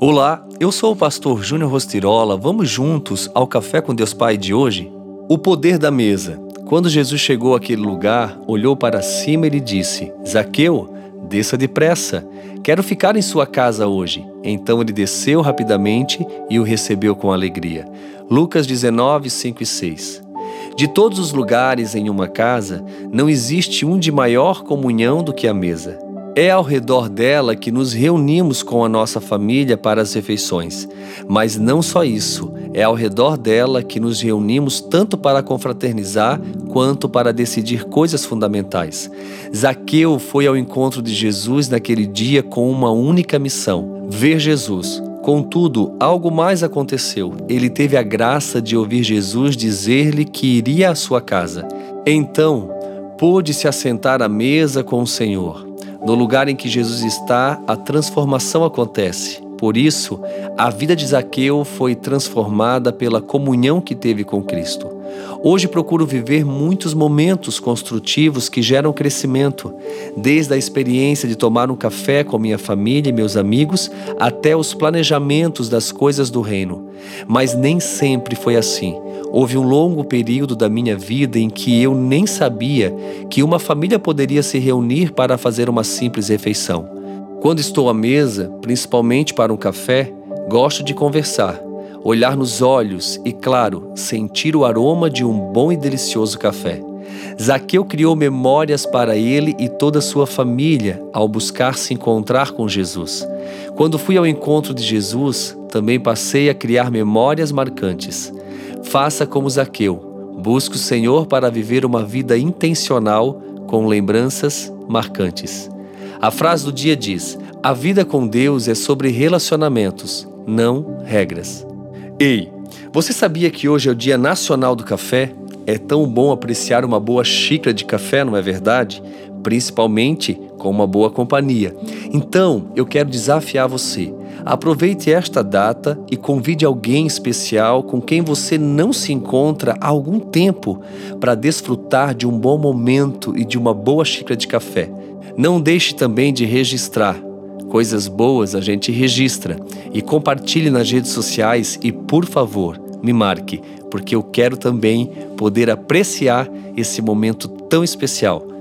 Olá, eu sou o pastor Júnior Rostirola. Vamos juntos ao Café com Deus Pai de hoje? O poder da mesa. Quando Jesus chegou àquele lugar, olhou para cima e lhe disse: Zaqueu, desça depressa. Quero ficar em sua casa hoje. Então ele desceu rapidamente e o recebeu com alegria. Lucas 19, 5 e 6. De todos os lugares em uma casa, não existe um de maior comunhão do que a mesa. É ao redor dela que nos reunimos com a nossa família para as refeições. Mas não só isso, é ao redor dela que nos reunimos tanto para confraternizar quanto para decidir coisas fundamentais. Zaqueu foi ao encontro de Jesus naquele dia com uma única missão: ver Jesus. Contudo, algo mais aconteceu. Ele teve a graça de ouvir Jesus dizer-lhe que iria à sua casa. Então, pôde se assentar à mesa com o Senhor. No lugar em que Jesus está, a transformação acontece. Por isso, a vida de Zaqueu foi transformada pela comunhão que teve com Cristo. Hoje procuro viver muitos momentos construtivos que geram crescimento, desde a experiência de tomar um café com minha família e meus amigos até os planejamentos das coisas do reino. Mas nem sempre foi assim. Houve um longo período da minha vida em que eu nem sabia que uma família poderia se reunir para fazer uma simples refeição. Quando estou à mesa, principalmente para um café, gosto de conversar, olhar nos olhos e, claro, sentir o aroma de um bom e delicioso café. Zaqueu criou memórias para ele e toda a sua família ao buscar se encontrar com Jesus. Quando fui ao encontro de Jesus, também passei a criar memórias marcantes. Faça como Zaqueu. Busque o Senhor para viver uma vida intencional com lembranças marcantes. A frase do dia diz: A vida com Deus é sobre relacionamentos, não regras. Ei, você sabia que hoje é o Dia Nacional do Café? É tão bom apreciar uma boa xícara de café, não é verdade? Principalmente com uma boa companhia. Então, eu quero desafiar você Aproveite esta data e convide alguém especial com quem você não se encontra há algum tempo para desfrutar de um bom momento e de uma boa xícara de café. Não deixe também de registrar. Coisas boas a gente registra e compartilhe nas redes sociais e, por favor, me marque, porque eu quero também poder apreciar esse momento tão especial